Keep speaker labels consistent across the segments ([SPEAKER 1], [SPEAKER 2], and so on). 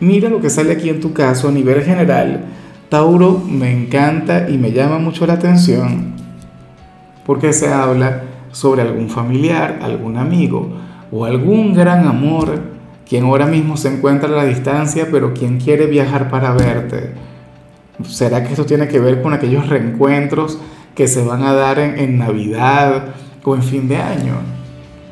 [SPEAKER 1] mira lo que sale aquí en tu caso a nivel general. Tauro me encanta y me llama mucho la atención porque se habla sobre algún familiar, algún amigo o algún gran amor quien ahora mismo se encuentra a la distancia pero quien quiere viajar para verte. ¿Será que esto tiene que ver con aquellos reencuentros que se van a dar en, en Navidad o en fin de año?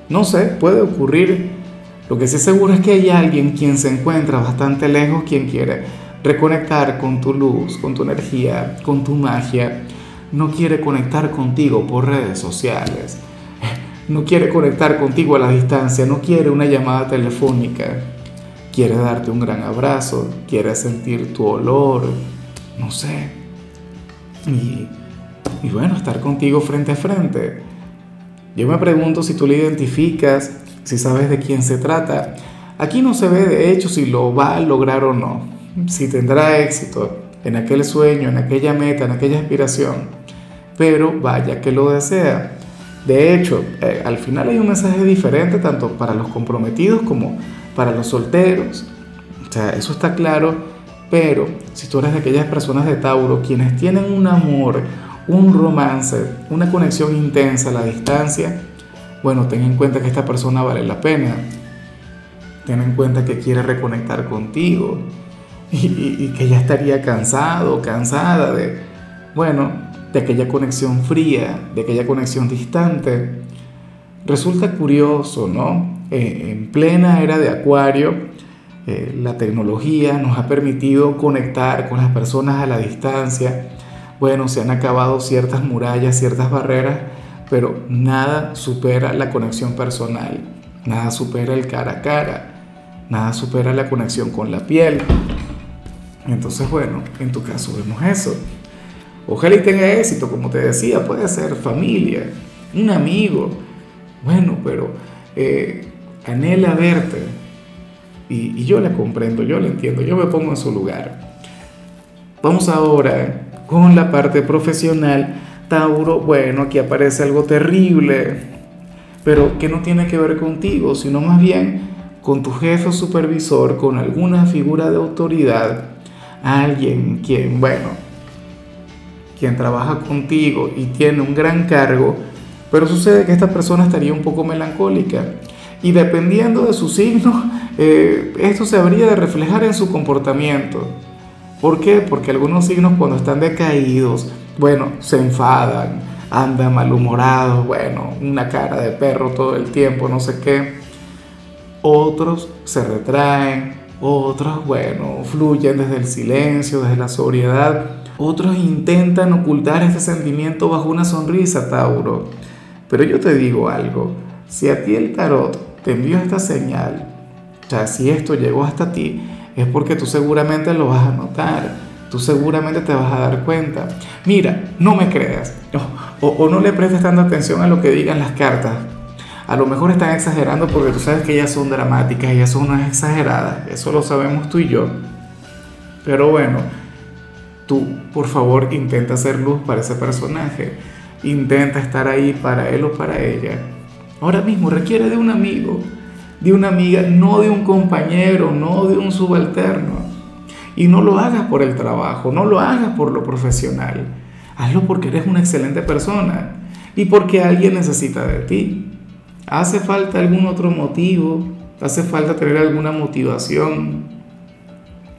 [SPEAKER 1] No sé, puede ocurrir lo que sí seguro es que hay alguien quien se encuentra bastante lejos, quien quiere reconectar con tu luz, con tu energía, con tu magia. No quiere conectar contigo por redes sociales. No quiere conectar contigo a la distancia. No quiere una llamada telefónica. Quiere darte un gran abrazo. Quiere sentir tu olor. No sé. Y, y bueno, estar contigo frente a frente. Yo me pregunto si tú le identificas si sabes de quién se trata. Aquí no se ve de hecho si lo va a lograr o no, si tendrá éxito en aquel sueño, en aquella meta, en aquella aspiración, pero vaya que lo desea. De hecho, eh, al final hay un mensaje diferente tanto para los comprometidos como para los solteros. O sea, eso está claro, pero si tú eres de aquellas personas de Tauro quienes tienen un amor, un romance, una conexión intensa a la distancia, bueno, ten en cuenta que esta persona vale la pena. Ten en cuenta que quiere reconectar contigo y, que ya estaría cansado, cansada de, bueno, de aquella conexión fría, de aquella conexión distante. Resulta curioso, ¿no? Eh, en plena era de Acuario, eh, la tecnología nos ha permitido conectar con las personas a la distancia. Bueno, se han acabado ciertas murallas, ciertas barreras pero nada supera la conexión personal, nada supera el cara a cara, nada supera la conexión con la piel. Entonces, bueno, en tu caso vemos eso. Ojalá y tenga éxito, como te decía, puede ser familia, un amigo, bueno, pero eh, anhela verte. Y, y yo la comprendo, yo la entiendo, yo me pongo en su lugar. Vamos ahora con la parte profesional Tauro, bueno, aquí aparece algo terrible, pero que no tiene que ver contigo, sino más bien con tu jefe o supervisor, con alguna figura de autoridad, alguien quien, bueno, quien trabaja contigo y tiene un gran cargo, pero sucede que esta persona estaría un poco melancólica. Y dependiendo de su signo, eh, esto se habría de reflejar en su comportamiento. ¿Por qué? Porque algunos signos cuando están decaídos, bueno, se enfadan, andan malhumorados, bueno, una cara de perro todo el tiempo, no sé qué. Otros se retraen, otros, bueno, fluyen desde el silencio, desde la sobriedad. Otros intentan ocultar este sentimiento bajo una sonrisa, Tauro. Pero yo te digo algo, si a ti el tarot te envió esta señal, o sea, si esto llegó hasta ti, es porque tú seguramente lo vas a notar tú seguramente te vas a dar cuenta. Mira, no me creas o, no le prestes tanta atención a lo que digan las cartas. A lo mejor están exagerando porque tú sabes que ellas son dramáticas, ellas son unas exageradas, eso lo sabemos tú y yo. Pero bueno, tú por favor intenta hacer luz para ese personaje, intenta estar ahí para él o para ella. Ahora mismo requiere de un amigo, de una amiga, no de un compañero, no de un subalterno. Y no lo hagas por el trabajo, no lo hagas por lo profesional. Hazlo porque eres una excelente persona y porque alguien necesita de ti. ¿Hace falta algún otro motivo? ¿Hace falta tener alguna motivación?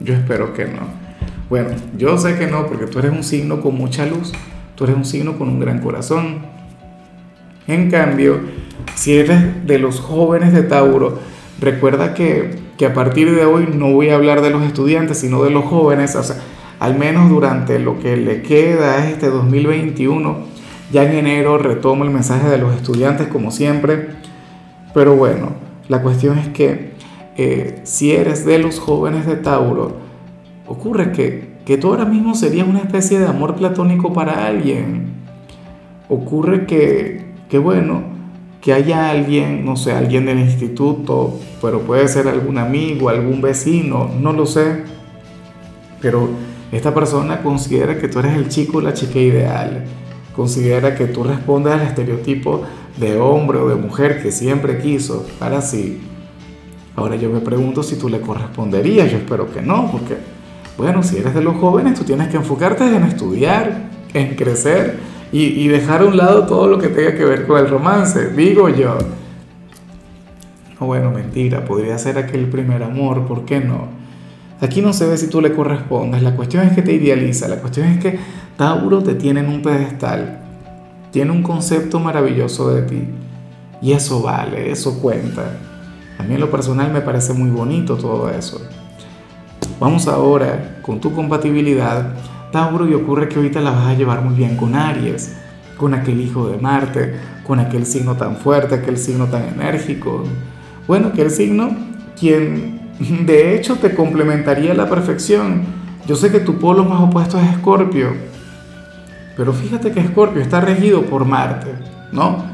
[SPEAKER 1] Yo espero que no. Bueno, yo sé que no, porque tú eres un signo con mucha luz, tú eres un signo con un gran corazón. En cambio, si eres de los jóvenes de Tauro, recuerda que que a partir de hoy no voy a hablar de los estudiantes, sino de los jóvenes, o sea, al menos durante lo que le queda este 2021, ya en enero retomo el mensaje de los estudiantes como siempre, pero bueno, la cuestión es que eh, si eres de los jóvenes de Tauro, ocurre que que tú ahora mismo serías una especie de amor platónico para alguien. Ocurre que, que bueno, que haya alguien, no sé, alguien del instituto, pero puede ser algún amigo, algún vecino, no lo sé, pero esta persona considera que tú eres el chico o la chica ideal, considera que tú respondes al estereotipo de hombre o de mujer que siempre quiso para sí. Ahora yo me pregunto si tú le corresponderías, yo espero que no, porque, bueno, si eres de los jóvenes, tú tienes que enfocarte en estudiar, en crecer y, dejar a un lado todo lo que tenga que ver con el romance, digo yo. Bueno, mentira, podría ser aquel primer amor, ¿por qué no? Aquí no se ve si tú le correspondes, la cuestión es que te idealiza, la cuestión es que Tauro te tiene en un pedestal, tiene un concepto maravilloso de ti y eso vale, eso cuenta. A mí en lo personal me parece muy bonito todo eso. Vamos ahora con tu compatibilidad, Tauro, y ocurre que ahorita la vas a llevar muy bien con Aries, con aquel hijo de Marte, con aquel signo tan fuerte, aquel signo tan enérgico. Bueno, aquel signo quien de hecho, te complementaría a la perfección. Yo sé que tu polo más opuesto es Escorpio, pero fíjate que Escorpio está regido por Marte, ¿no?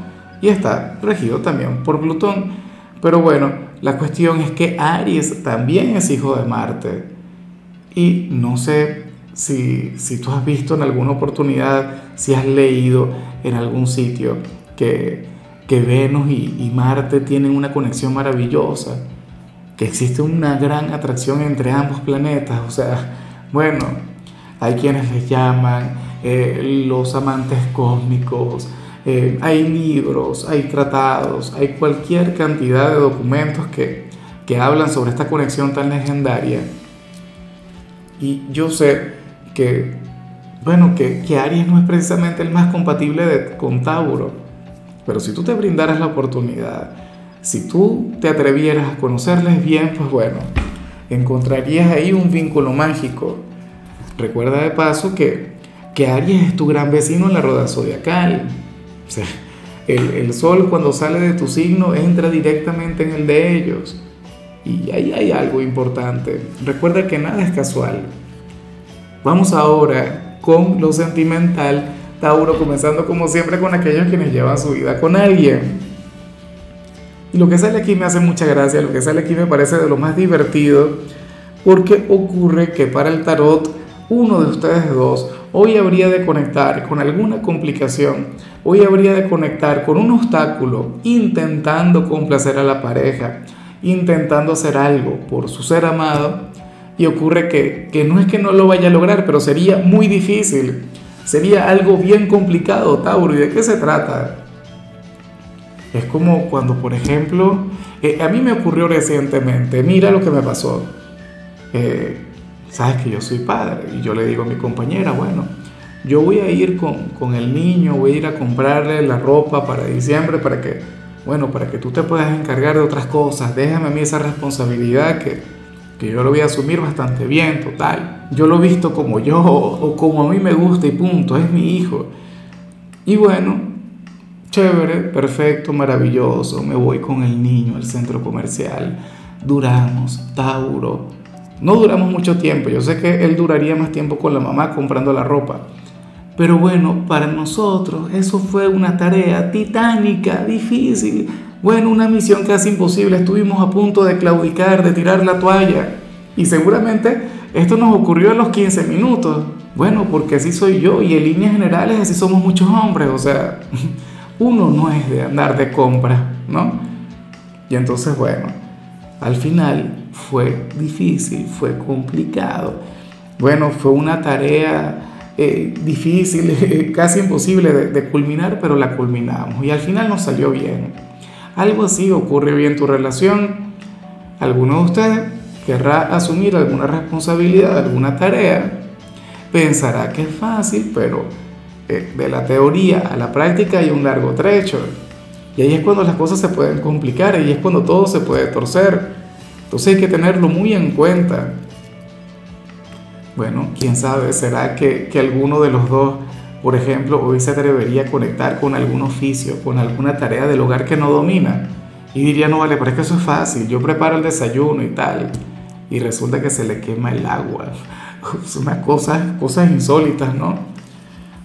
[SPEAKER 1] Y está regido también por Plutón. Pero bueno, la cuestión es que Aries también es hijo de Marte. Y no sé si, si tú has visto en alguna oportunidad, si has leído en algún sitio que, que Venus y, y Marte tienen una conexión maravillosa que existe una gran atracción entre ambos planetas. O sea, bueno, hay quienes les llaman eh, los amantes cósmicos, eh, hay libros, hay tratados, hay cualquier cantidad de documentos que, que hablan sobre esta conexión tan legendaria. Y yo sé que, bueno, que, que Aries no es precisamente el más compatible de, con Tauro, pero si tú te brindaras la oportunidad, si tú te atrevieras a conocerles bien, pues bueno, encontrarías ahí un vínculo mágico. Recuerda de paso que, que Aries es tu gran vecino en la rueda zodiacal. O sea, el, el, sol cuando sale de tu signo entra directamente en el de ellos. Y ahí hay algo importante. Recuerda que nada es casual. Vamos ahora con lo sentimental, Tauro, comenzando como siempre con aquellos quienes llevan su vida con alguien. Y lo que sale aquí me hace mucha gracia, lo que sale aquí me parece de lo más divertido, porque ocurre que para el tarot uno de ustedes dos hoy habría de conectar con alguna complicación, hoy habría de conectar con un obstáculo intentando complacer a la pareja, intentando hacer algo por su ser amado, y ocurre que, que no es que no lo vaya a lograr, pero sería muy difícil, sería algo bien complicado, Tauro, ¿y de qué se trata? Es como cuando, por ejemplo, eh, a mí me ocurrió recientemente, mira lo que me pasó. Eh, Sabes que yo soy padre y yo le digo a mi compañera, bueno, yo voy a ir con, con, el niño, voy a ir a comprarle la ropa para diciembre para que, bueno, para que tú te puedas encargar de otras cosas. Déjame a mí esa responsabilidad que, que yo lo voy a asumir bastante bien, total. Yo lo visto como yo o como a mí me gusta y punto, es mi hijo. Y bueno, Chévere, perfecto, maravilloso. Me voy con el niño al centro comercial. Duramos, Tauro. No duramos mucho tiempo. Yo sé que él duraría más tiempo con la mamá comprando la ropa. Pero bueno, para nosotros eso fue una tarea titánica, difícil. Bueno, una misión casi imposible. Estuvimos a punto de claudicar, de tirar la toalla. Y seguramente esto nos ocurrió en los 15 minutos. Bueno, porque así soy yo y en líneas generales así somos muchos hombres. O sea, uno no es de andar de compra, ¿no? Y entonces, bueno, al final fue difícil, fue complicado. Bueno, fue una tarea eh, difícil, casi imposible de, de, culminar, pero la culminamos y al final nos salió bien. Algo así ocurre bien en tu relación. Alguno de ustedes querrá asumir alguna responsabilidad, alguna tarea. Pensará que es fácil, pero de la teoría a la práctica hay un largo trecho. Y ahí es cuando las cosas se pueden complicar, y es cuando todo se puede torcer. Entonces hay que tenerlo muy en cuenta. Bueno, quién sabe, será que, que alguno de los dos, por ejemplo, hoy se atrevería a conectar con algún oficio, con alguna tarea del hogar que no domina. Y diría, no vale, pero es que eso es fácil, yo preparo el desayuno y tal. Y resulta que se le quema el agua Es una cosa, cosas insólitas, ¿no?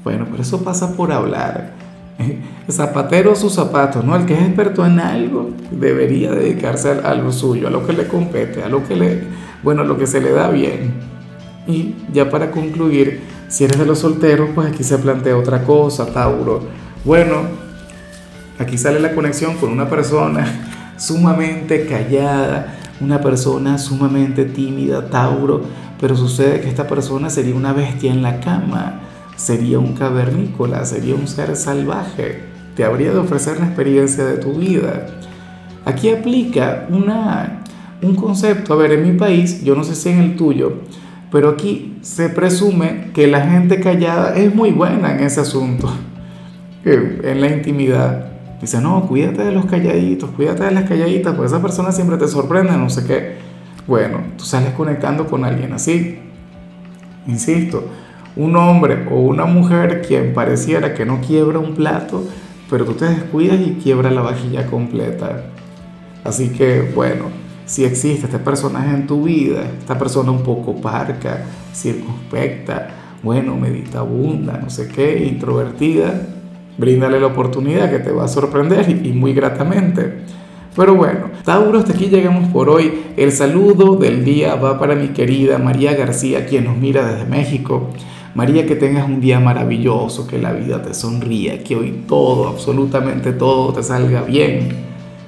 [SPEAKER 1] Bueno, pero eso pasa por hablar. Zapatero a sus zapatos, ¿no? El que es experto en algo debería dedicarse a lo suyo, a lo que le compete, a lo que le, bueno, a lo que se le da bien. Y ya para concluir, si eres de los solteros, pues aquí se plantea otra cosa, Tauro. Bueno, aquí sale la conexión con una persona sumamente callada, una persona sumamente tímida, Tauro, pero sucede que esta persona sería una bestia en la cama, sería un cavernícola, sería un ser salvaje, te habría de ofrecer la experiencia de tu vida. Aquí aplica una, un concepto, a ver, en mi país, yo no sé si en el tuyo, pero aquí se presume que la gente callada es muy buena en ese asunto, en la intimidad. Dice, no, cuídate de los calladitos, cuídate de las calladitas, porque esa persona siempre te sorprende, no sé qué. Bueno, tú sales conectando con alguien así. Insisto, un hombre o una mujer quien pareciera que no quiebra un plato, pero tú te descuidas y quiebra la vajilla completa. Así que, bueno, si existe este personaje en tu vida, esta persona un poco parca, circunspecta, bueno, meditabunda, no sé qué, introvertida, bríndale la oportunidad que te va a sorprender y muy gratamente. Pero bueno, Tauro, hasta aquí llegamos por hoy. El saludo del día va para mi querida María García, quien nos mira desde México. María, que tengas un día maravilloso, que la vida te sonría, que hoy todo, absolutamente todo te salga bien.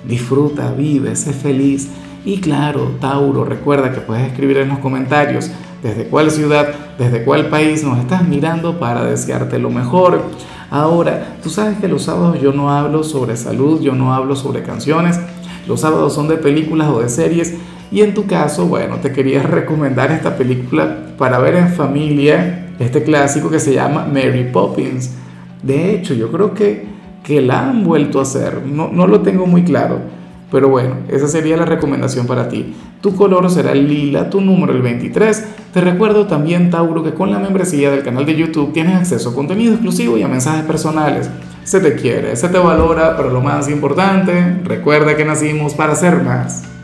[SPEAKER 1] Disfruta, vive, sé feliz. Y claro, Tauro, recuerda que puedes escribir en los comentarios desde cuál ciudad, desde cuál país nos estás mirando para desearte lo mejor. Ahora, tú sabes que los sábados yo no hablo sobre salud, yo no hablo sobre canciones, los sábados son de películas o de series y en tu caso, bueno, te quería recomendar esta película para ver en familia, este clásico que se llama Mary Poppins. De hecho, yo creo que, que la han vuelto a hacer, no, no lo tengo muy claro pero bueno, esa sería la recomendación para ti. Tu color será el lila, tu número el 23. Te recuerdo también, Tauro, que con la membresía del canal de YouTube tienes acceso a contenido exclusivo y a mensajes personales. Se te quiere, se te valora, pero lo más importante, recuerda que nacimos para ser más.